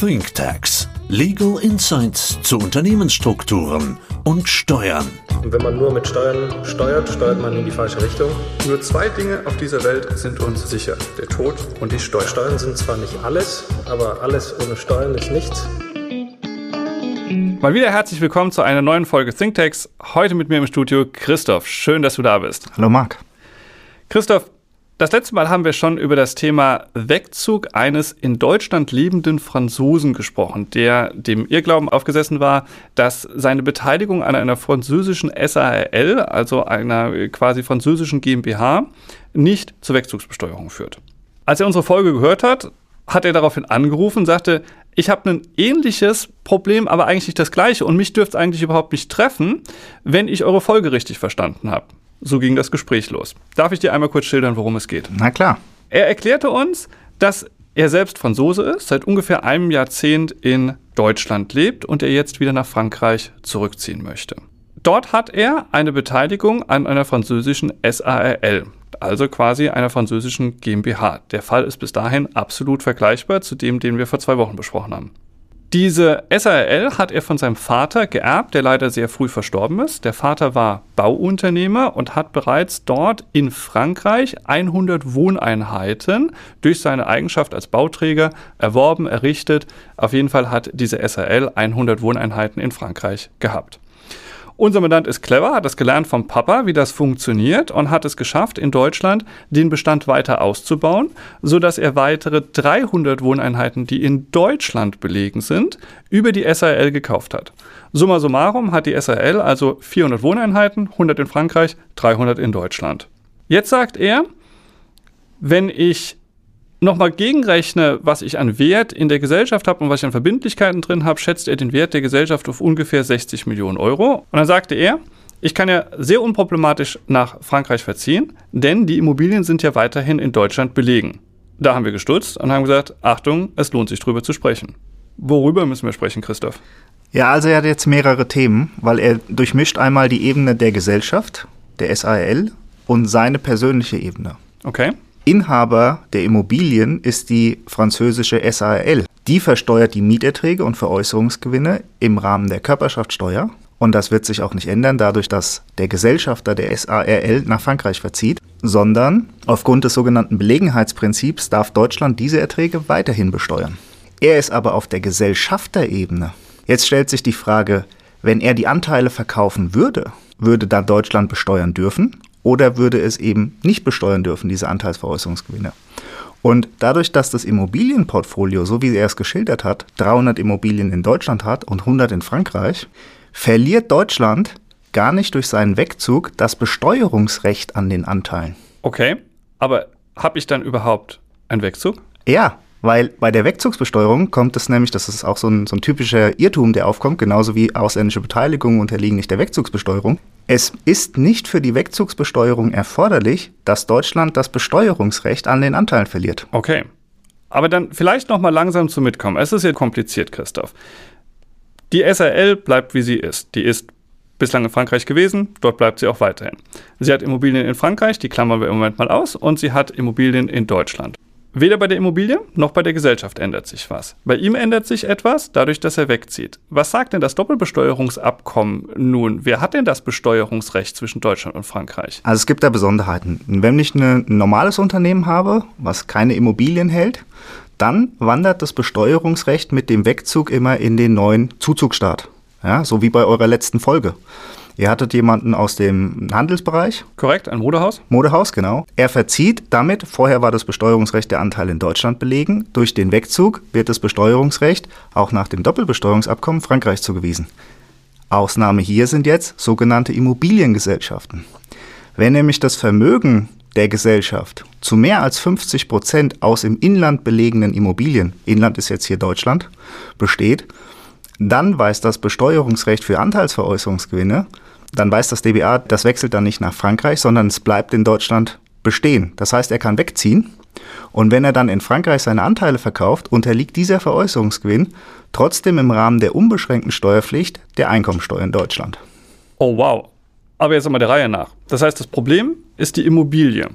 ThinkTax. Legal Insights zu Unternehmensstrukturen und Steuern. Und wenn man nur mit Steuern steuert, steuert man in die falsche Richtung. Nur zwei Dinge auf dieser Welt sind uns sicher. Der Tod und die Steuern. Steuern sind zwar nicht alles, aber alles ohne Steuern ist nichts. Mal wieder herzlich willkommen zu einer neuen Folge ThinkTax. Heute mit mir im Studio Christoph. Schön, dass du da bist. Hallo Marc. Christoph, das letzte Mal haben wir schon über das Thema Wegzug eines in Deutschland lebenden Franzosen gesprochen, der dem Irrglauben aufgesessen war, dass seine Beteiligung an einer französischen SARL, also einer quasi französischen GmbH, nicht zur Wegzugsbesteuerung führt. Als er unsere Folge gehört hat, hat er daraufhin angerufen und sagte, ich habe ein ähnliches Problem, aber eigentlich nicht das gleiche und mich dürfte es eigentlich überhaupt nicht treffen, wenn ich eure Folge richtig verstanden habe. So ging das Gespräch los. Darf ich dir einmal kurz schildern, worum es geht? Na klar. Er erklärte uns, dass er selbst Franzose ist, seit ungefähr einem Jahrzehnt in Deutschland lebt und er jetzt wieder nach Frankreich zurückziehen möchte. Dort hat er eine Beteiligung an einer französischen SARL, also quasi einer französischen GmbH. Der Fall ist bis dahin absolut vergleichbar zu dem, den wir vor zwei Wochen besprochen haben. Diese SARL hat er von seinem Vater geerbt, der leider sehr früh verstorben ist. Der Vater war Bauunternehmer und hat bereits dort in Frankreich 100 Wohneinheiten durch seine Eigenschaft als Bauträger erworben, errichtet. Auf jeden Fall hat diese SARL 100 Wohneinheiten in Frankreich gehabt. Unser Mandant ist clever, hat das gelernt vom Papa, wie das funktioniert und hat es geschafft, in Deutschland den Bestand weiter auszubauen, sodass er weitere 300 Wohneinheiten, die in Deutschland belegen sind, über die SAL gekauft hat. Summa summarum hat die SAL also 400 Wohneinheiten, 100 in Frankreich, 300 in Deutschland. Jetzt sagt er, wenn ich nochmal gegenrechne, was ich an Wert in der Gesellschaft habe und was ich an Verbindlichkeiten drin habe, schätzt er den Wert der Gesellschaft auf ungefähr 60 Millionen Euro. Und dann sagte er, ich kann ja sehr unproblematisch nach Frankreich verziehen, denn die Immobilien sind ja weiterhin in Deutschland belegen. Da haben wir gestutzt und haben gesagt, Achtung, es lohnt sich drüber zu sprechen. Worüber müssen wir sprechen, Christoph? Ja, also er hat jetzt mehrere Themen, weil er durchmischt einmal die Ebene der Gesellschaft, der SAL, und seine persönliche Ebene. Okay. Inhaber der Immobilien ist die französische SARL. Die versteuert die Mieterträge und Veräußerungsgewinne im Rahmen der Körperschaftsteuer. Und das wird sich auch nicht ändern, dadurch, dass der Gesellschafter der SARL nach Frankreich verzieht, sondern aufgrund des sogenannten Belegenheitsprinzips darf Deutschland diese Erträge weiterhin besteuern. Er ist aber auf der Gesellschafterebene. Jetzt stellt sich die Frage, wenn er die Anteile verkaufen würde, würde dann Deutschland besteuern dürfen oder würde es eben nicht besteuern dürfen, diese Anteilsveräußerungsgewinne. Und dadurch, dass das Immobilienportfolio, so wie er es geschildert hat, 300 Immobilien in Deutschland hat und 100 in Frankreich, verliert Deutschland gar nicht durch seinen Wegzug das Besteuerungsrecht an den Anteilen. Okay, aber habe ich dann überhaupt einen Wegzug? Ja, weil bei der Wegzugsbesteuerung kommt es nämlich, das ist auch so ein, so ein typischer Irrtum, der aufkommt, genauso wie ausländische Beteiligungen unterliegen nicht der Wegzugsbesteuerung. Es ist nicht für die Wegzugsbesteuerung erforderlich, dass Deutschland das Besteuerungsrecht an den Anteilen verliert. Okay. Aber dann vielleicht noch mal langsam zu mitkommen. Es ist ja kompliziert, Christoph. Die SRL bleibt wie sie ist. Die ist bislang in Frankreich gewesen, dort bleibt sie auch weiterhin. Sie hat Immobilien in Frankreich, die klammern wir im Moment mal aus, und sie hat Immobilien in Deutschland. Weder bei der Immobilie noch bei der Gesellschaft ändert sich was. Bei ihm ändert sich etwas, dadurch, dass er wegzieht. Was sagt denn das Doppelbesteuerungsabkommen nun? Wer hat denn das Besteuerungsrecht zwischen Deutschland und Frankreich? Also es gibt da Besonderheiten. Wenn ich ein normales Unternehmen habe, was keine Immobilien hält, dann wandert das Besteuerungsrecht mit dem Wegzug immer in den neuen Zuzugsstaat. Ja, so wie bei eurer letzten Folge. Ihr hattet jemanden aus dem Handelsbereich. Korrekt, ein Modehaus. Modehaus, genau. Er verzieht damit, vorher war das Besteuerungsrecht der Anteil in Deutschland belegen. Durch den Wegzug wird das Besteuerungsrecht auch nach dem Doppelbesteuerungsabkommen Frankreich zugewiesen. Ausnahme hier sind jetzt sogenannte Immobiliengesellschaften. Wenn nämlich das Vermögen der Gesellschaft zu mehr als 50 Prozent aus im Inland belegenen Immobilien, Inland ist jetzt hier Deutschland, besteht, dann weist das Besteuerungsrecht für Anteilsveräußerungsgewinne dann weiß das DBA, das wechselt dann nicht nach Frankreich, sondern es bleibt in Deutschland bestehen. Das heißt, er kann wegziehen. Und wenn er dann in Frankreich seine Anteile verkauft, unterliegt dieser Veräußerungsgewinn trotzdem im Rahmen der unbeschränkten Steuerpflicht der Einkommensteuer in Deutschland. Oh wow. Aber jetzt einmal der Reihe nach. Das heißt, das Problem ist die Immobilie.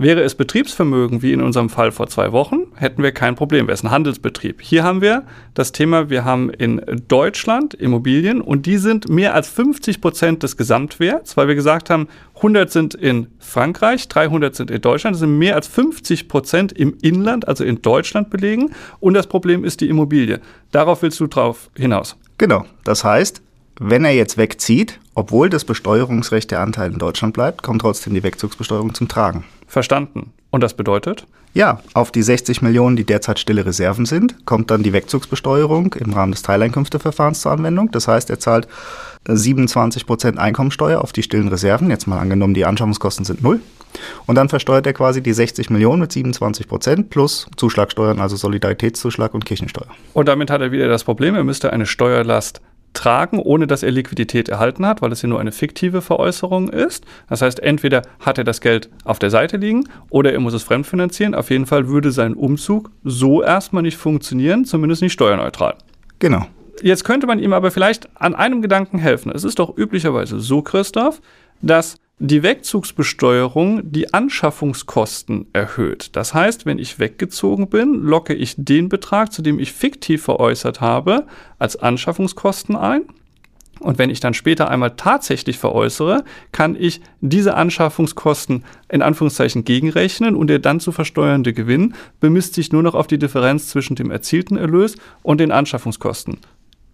Wäre es Betriebsvermögen, wie in unserem Fall vor zwei Wochen, hätten wir kein Problem. Wäre es ein Handelsbetrieb. Hier haben wir das Thema, wir haben in Deutschland Immobilien und die sind mehr als 50 Prozent des Gesamtwerts, weil wir gesagt haben, 100 sind in Frankreich, 300 sind in Deutschland. Das sind mehr als 50 Prozent im Inland, also in Deutschland belegen. Und das Problem ist die Immobilie. Darauf willst du drauf hinaus. Genau. Das heißt, wenn er jetzt wegzieht, obwohl das Besteuerungsrecht der Anteil in Deutschland bleibt, kommt trotzdem die Wegzugsbesteuerung zum Tragen. Verstanden. Und das bedeutet? Ja, auf die 60 Millionen, die derzeit stille Reserven sind, kommt dann die Wegzugsbesteuerung im Rahmen des Teileinkünfteverfahrens zur Anwendung. Das heißt, er zahlt 27 Prozent Einkommensteuer auf die stillen Reserven. Jetzt mal angenommen, die Anschaffungskosten sind null. Und dann versteuert er quasi die 60 Millionen mit 27 Prozent plus Zuschlagsteuern, also Solidaritätszuschlag und Kirchensteuer. Und damit hat er wieder das Problem, er müsste eine Steuerlast tragen, ohne dass er Liquidität erhalten hat, weil es ja nur eine fiktive Veräußerung ist. Das heißt, entweder hat er das Geld auf der Seite liegen oder er muss es fremdfinanzieren. Auf jeden Fall würde sein Umzug so erstmal nicht funktionieren, zumindest nicht steuerneutral. Genau. Jetzt könnte man ihm aber vielleicht an einem Gedanken helfen. Es ist doch üblicherweise so, Christoph, dass die Wegzugsbesteuerung die Anschaffungskosten erhöht. Das heißt, wenn ich weggezogen bin, locke ich den Betrag, zu dem ich fiktiv veräußert habe, als Anschaffungskosten ein. Und wenn ich dann später einmal tatsächlich veräußere, kann ich diese Anschaffungskosten in Anführungszeichen gegenrechnen und der dann zu versteuernde Gewinn bemisst sich nur noch auf die Differenz zwischen dem erzielten Erlös und den Anschaffungskosten.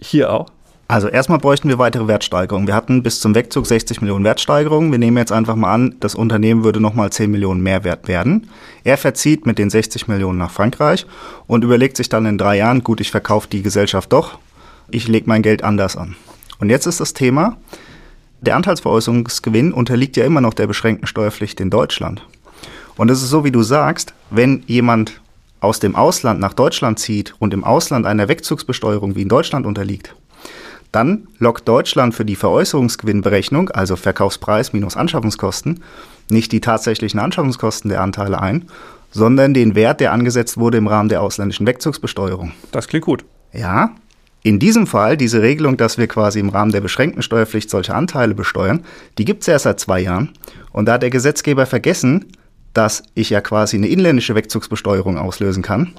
Hier auch. Also erstmal bräuchten wir weitere Wertsteigerungen. Wir hatten bis zum Wegzug 60 Millionen Wertsteigerungen. Wir nehmen jetzt einfach mal an, das Unternehmen würde nochmal 10 Millionen mehr wert werden. Er verzieht mit den 60 Millionen nach Frankreich und überlegt sich dann in drei Jahren, gut, ich verkaufe die Gesellschaft doch, ich lege mein Geld anders an. Und jetzt ist das Thema, der Anteilsveräußerungsgewinn unterliegt ja immer noch der beschränkten Steuerpflicht in Deutschland. Und es ist so, wie du sagst, wenn jemand aus dem Ausland nach Deutschland zieht und im Ausland einer Wegzugsbesteuerung wie in Deutschland unterliegt, dann lockt Deutschland für die Veräußerungsgewinnberechnung, also Verkaufspreis minus Anschaffungskosten, nicht die tatsächlichen Anschaffungskosten der Anteile ein, sondern den Wert, der angesetzt wurde im Rahmen der ausländischen Wegzugsbesteuerung. Das klingt gut. Ja. In diesem Fall, diese Regelung, dass wir quasi im Rahmen der beschränkten Steuerpflicht solche Anteile besteuern, die gibt es erst seit zwei Jahren. Und da hat der Gesetzgeber vergessen, dass ich ja quasi eine inländische Wegzugsbesteuerung auslösen kann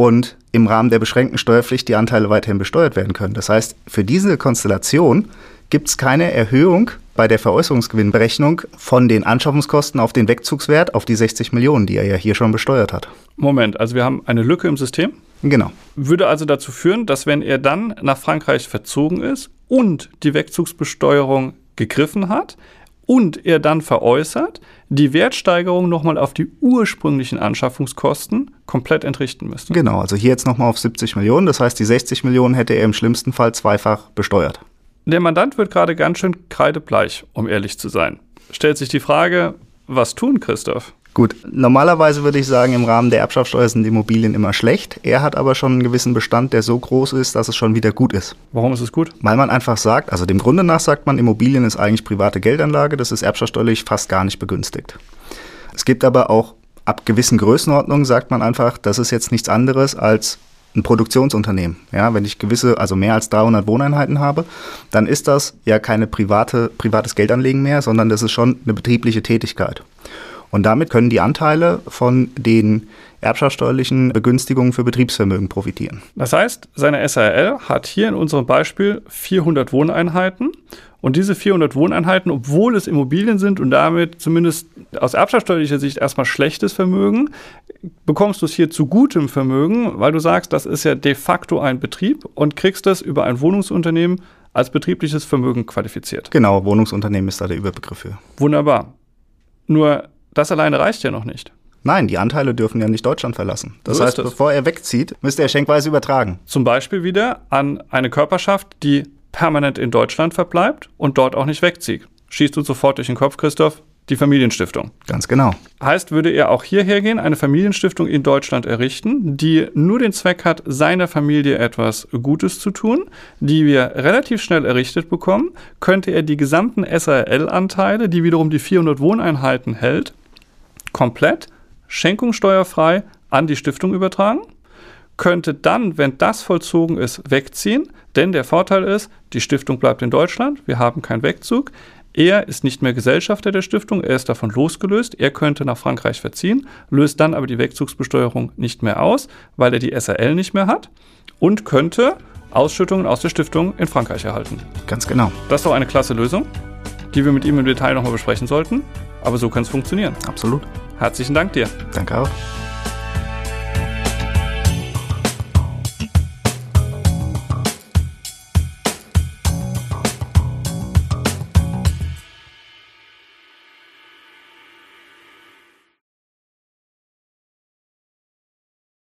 und im Rahmen der beschränkten Steuerpflicht die Anteile weiterhin besteuert werden können. Das heißt, für diese Konstellation gibt es keine Erhöhung bei der Veräußerungsgewinnberechnung von den Anschaffungskosten auf den Wegzugswert auf die 60 Millionen, die er ja hier schon besteuert hat. Moment, also wir haben eine Lücke im System. Genau. Würde also dazu führen, dass wenn er dann nach Frankreich verzogen ist und die Wegzugsbesteuerung gegriffen hat, und er dann veräußert, die Wertsteigerung nochmal auf die ursprünglichen Anschaffungskosten komplett entrichten müsste. Genau, also hier jetzt nochmal auf 70 Millionen. Das heißt, die 60 Millionen hätte er im schlimmsten Fall zweifach besteuert. Der Mandant wird gerade ganz schön kreidebleich, um ehrlich zu sein. Stellt sich die Frage, was tun, Christoph? Gut, normalerweise würde ich sagen, im Rahmen der Erbschaftssteuer sind Immobilien immer schlecht. Er hat aber schon einen gewissen Bestand, der so groß ist, dass es schon wieder gut ist. Warum ist es gut? Weil man einfach sagt, also dem Grunde nach sagt man, Immobilien ist eigentlich private Geldanlage, das ist erbschaftssteuerlich fast gar nicht begünstigt. Es gibt aber auch ab gewissen Größenordnungen, sagt man einfach, das ist jetzt nichts anderes als ein Produktionsunternehmen. Ja, wenn ich gewisse, also mehr als 300 Wohneinheiten habe, dann ist das ja keine private, privates Geldanlegen mehr, sondern das ist schon eine betriebliche Tätigkeit. Und damit können die Anteile von den erbschaftssteuerlichen Begünstigungen für Betriebsvermögen profitieren. Das heißt, seine SRL hat hier in unserem Beispiel 400 Wohneinheiten. Und diese 400 Wohneinheiten, obwohl es Immobilien sind und damit zumindest aus erbschaftssteuerlicher Sicht erstmal schlechtes Vermögen, bekommst du es hier zu gutem Vermögen, weil du sagst, das ist ja de facto ein Betrieb und kriegst das über ein Wohnungsunternehmen als betriebliches Vermögen qualifiziert. Genau, Wohnungsunternehmen ist da der Überbegriff für. Wunderbar. Nur das alleine reicht ja noch nicht. Nein, die Anteile dürfen ja nicht Deutschland verlassen. Das so heißt, bevor er wegzieht, müsste er schenkweise übertragen. Zum Beispiel wieder an eine Körperschaft, die permanent in Deutschland verbleibt und dort auch nicht wegzieht. Schießt du sofort durch den Kopf, Christoph? Die Familienstiftung. Ganz genau. Heißt, würde er auch hierher gehen, eine Familienstiftung in Deutschland errichten, die nur den Zweck hat, seiner Familie etwas Gutes zu tun, die wir relativ schnell errichtet bekommen, könnte er die gesamten SRL-Anteile, die wiederum die 400 Wohneinheiten hält, komplett schenkungssteuerfrei an die Stiftung übertragen, könnte dann, wenn das vollzogen ist, wegziehen, denn der Vorteil ist, die Stiftung bleibt in Deutschland, wir haben keinen Wegzug. Er ist nicht mehr Gesellschafter der Stiftung, er ist davon losgelöst, er könnte nach Frankreich verziehen, löst dann aber die Wegzugsbesteuerung nicht mehr aus, weil er die SRL nicht mehr hat und könnte Ausschüttungen aus der Stiftung in Frankreich erhalten. Ganz genau. Das ist doch eine klasse Lösung, die wir mit ihm im Detail nochmal besprechen sollten, aber so kann es funktionieren. Absolut. Herzlichen Dank dir. Danke auch.